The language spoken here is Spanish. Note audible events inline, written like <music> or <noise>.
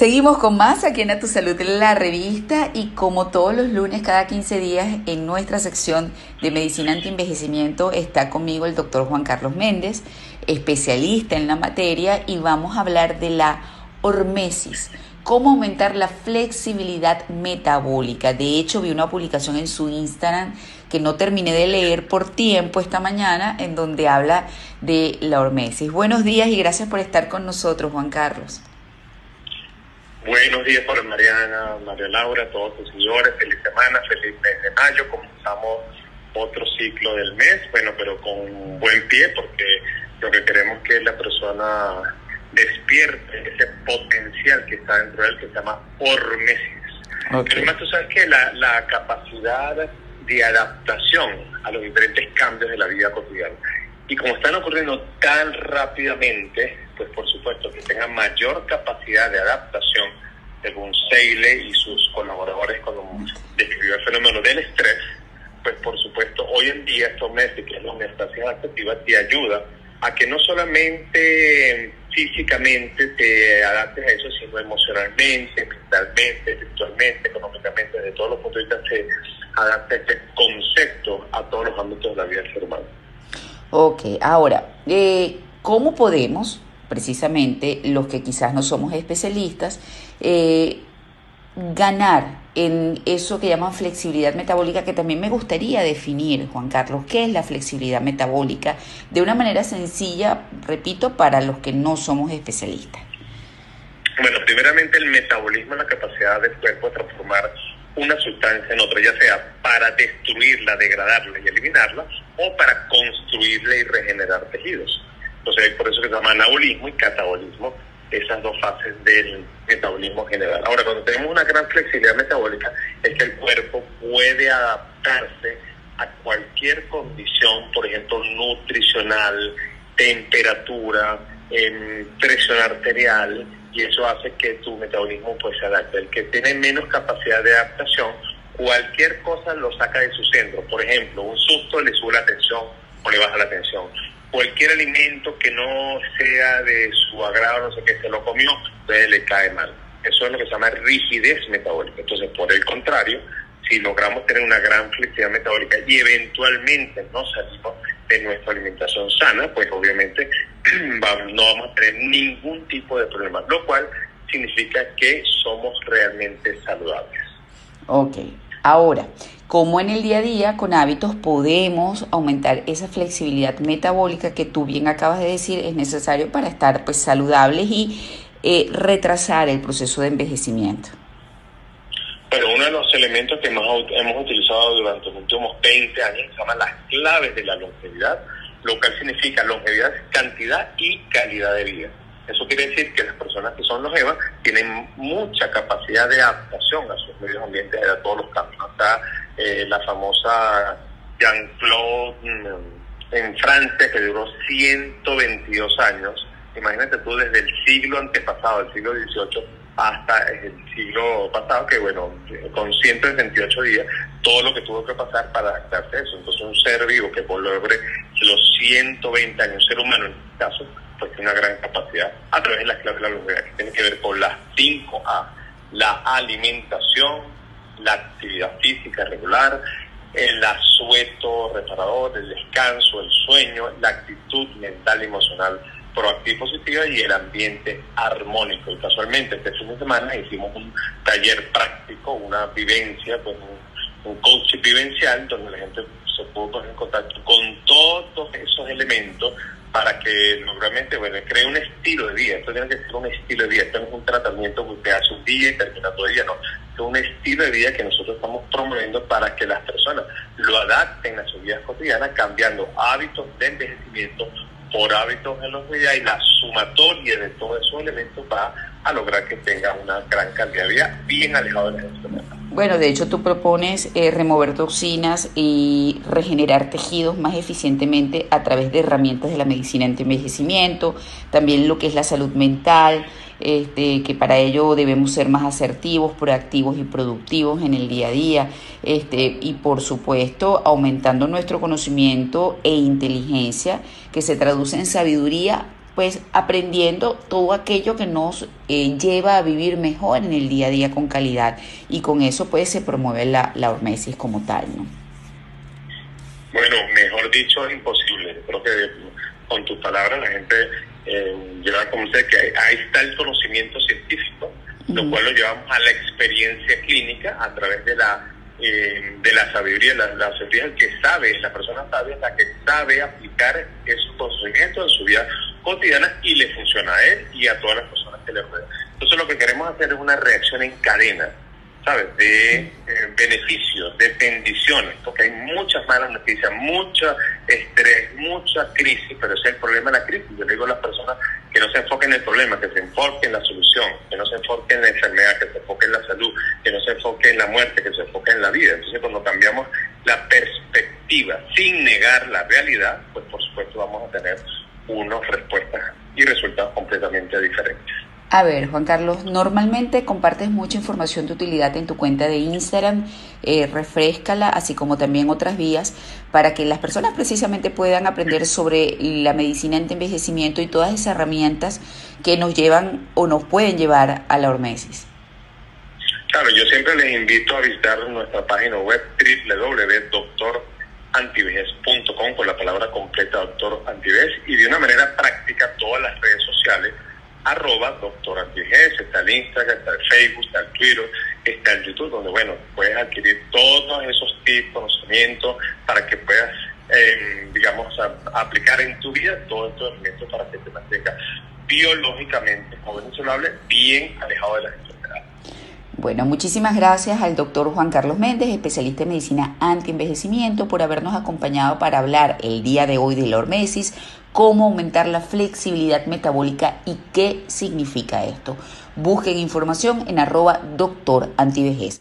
Seguimos con más aquí en A Tu Salud, la revista, y como todos los lunes, cada 15 días, en nuestra sección de medicina anti-envejecimiento, está conmigo el doctor Juan Carlos Méndez, especialista en la materia, y vamos a hablar de la hormesis, cómo aumentar la flexibilidad metabólica. De hecho, vi una publicación en su Instagram que no terminé de leer por tiempo esta mañana, en donde habla de la hormesis. Buenos días y gracias por estar con nosotros, Juan Carlos. Buenos días para Mariana, María Laura, todos tus señores, feliz semana, feliz mes de mayo, comenzamos otro ciclo del mes, bueno, pero con buen pie porque lo que queremos es que la persona despierte ese potencial que está dentro de él que se llama hormesis. Okay. Además, tú sabes que la, la capacidad de adaptación a los diferentes cambios de la vida cotidiana. Y como están ocurriendo tan rápidamente, pues por supuesto que tengan mayor capacidad de adaptación, según Seile y sus colaboradores cuando describió el fenómeno del estrés, pues por supuesto hoy en día estos meses, que es la homeostasis adaptativa, te ayuda a que no solamente físicamente te adaptes a eso, sino emocionalmente, mentalmente, espiritualmente, económicamente, desde todos los puntos de vista se adapta este concepto a todos los ámbitos de la vida del ser humano. Ok, ahora, eh, ¿cómo podemos, precisamente los que quizás no somos especialistas, eh, ganar en eso que llaman flexibilidad metabólica, que también me gustaría definir, Juan Carlos, qué es la flexibilidad metabólica, de una manera sencilla, repito, para los que no somos especialistas. Bueno, primeramente el metabolismo es la capacidad del cuerpo de transformar una sustancia en otra, ya sea para destruirla, degradarla y eliminarla, o para construirla y regenerar tejidos. Entonces, por eso se llama anabolismo y catabolismo, esas dos fases del metabolismo general. Ahora, cuando tenemos una gran flexibilidad metabólica, es que el cuerpo puede adaptarse a cualquier condición, por ejemplo, nutricional, temperatura, eh, presión arterial, y eso hace que tu metabolismo pues se adapte. El que tiene menos capacidad de adaptación, cualquier cosa lo saca de su centro. Por ejemplo, un susto le sube la tensión o le baja la tensión. Cualquier alimento que no sea de su agrado, no sé qué, se lo comió, entonces le cae mal. Eso es lo que se llama rigidez metabólica. Entonces, por el contrario, si logramos tener una gran flexibilidad metabólica y eventualmente no salimos de nuestra alimentación sana, pues obviamente <clears throat> no vamos a tener ningún tipo de problema, lo cual significa que somos realmente saludables. Ok, ahora, ¿cómo en el día a día con hábitos podemos aumentar esa flexibilidad metabólica que tú bien acabas de decir es necesario para estar pues saludables y eh, retrasar el proceso de envejecimiento? Pero uno de los elementos que más hemos utilizado durante los últimos 20 años se llaman las claves de la longevidad, lo cual significa longevidad, cantidad y calidad de vida. Eso quiere decir que las personas que son longevas tienen mucha capacidad de adaptación a sus medios ambientes, a todos los cambios. Está eh, la famosa Jean-Claude mm, en Francia, que duró 122 años. Imagínate tú desde el siglo antepasado, el siglo XVIII, hasta el siglo pasado, que bueno, con 168 días, todo lo que tuvo que pasar para adaptarse a eso. Entonces, un ser vivo que logre los 120 años, ser humano en este caso, pues tiene una gran capacidad a través de las claves de la longevidad, que tiene que ver con las 5A, la alimentación, la actividad física regular, el asueto reparador, el descanso, el sueño, la actitud mental y emocional proactiva y positiva y el ambiente armónico. Y casualmente este fin de semana hicimos un taller práctico, una vivencia, pues un, un coach vivencial donde la gente se pudo poner en contacto con todos esos elementos para que realmente bueno, cree un estilo de vida. Esto tiene que ser un estilo de vida. Esto no es un tratamiento que usted hace un día y termina todo el día, no. Un estilo de vida que nosotros estamos promoviendo para que las personas lo adapten a su vida cotidiana, cambiando hábitos de envejecimiento por hábitos de los días y la sumatoria de todos esos elementos va a lograr que tenga una gran calidad de vida bien alejado de la enfermedad. Bueno, de hecho tú propones eh, remover toxinas y regenerar tejidos más eficientemente a través de herramientas de la medicina anti-envejecimiento, también lo que es la salud mental, este, que para ello debemos ser más asertivos, proactivos y productivos en el día a día, este, y por supuesto aumentando nuestro conocimiento e inteligencia que se traduce en sabiduría pues aprendiendo todo aquello que nos eh, lleva a vivir mejor en el día a día con calidad y con eso pues se promueve la, hormesis como tal, ¿no? Bueno, mejor dicho, es imposible. Creo que con tus palabras la gente eh, lleva como usted que ahí, está el conocimiento científico, lo cual lo llevamos a la experiencia clínica a través de la eh, de la sabiduría, la, la sabiduría que sabe, la persona sabia es la que sabe aplicar esos conocimientos en su vida cotidiana y le funciona a él y a todas las personas que le rodean. Entonces lo que queremos hacer es una reacción en cadena ¿sabes? De eh, beneficios, de bendiciones, porque hay muchas malas noticias, mucho estrés, mucha crisis, pero ese es el problema de la crisis. Yo le digo a las personas que no se enfoquen en el problema, que se enfoquen en la solución, que no se enfoquen en la enfermedad, que se enfoquen en la salud, que no se enfoquen en la muerte, que se enfoquen en la vida. Entonces, cuando cambiamos la perspectiva sin negar la realidad, pues por supuesto vamos a tener unas respuestas y resultados completamente diferentes. A ver, Juan Carlos, normalmente compartes mucha información de utilidad en tu cuenta de Instagram, eh, refrescala, así como también otras vías, para que las personas precisamente puedan aprender sobre la medicina anti-envejecimiento y todas esas herramientas que nos llevan o nos pueden llevar a la hormesis. Claro, yo siempre les invito a visitar nuestra página web con la palabra completa doctor y de una manera práctica arroba doctor está el Instagram, está el Facebook, está el Twitter, está el YouTube, donde bueno, puedes adquirir todos esos tips, conocimientos para que puedas, em, digamos, aplicar en tu vida todos estos elementos para que te mantengas biológicamente joven y saludable, bien alejado de las enfermedades. Bueno, muchísimas gracias al doctor Juan Carlos Méndez, especialista en medicina anti-envejecimiento, por habernos acompañado para hablar el día de hoy de la hormesis, cómo aumentar la flexibilidad metabólica y qué significa esto. Busquen información en arroba doctor antivejez.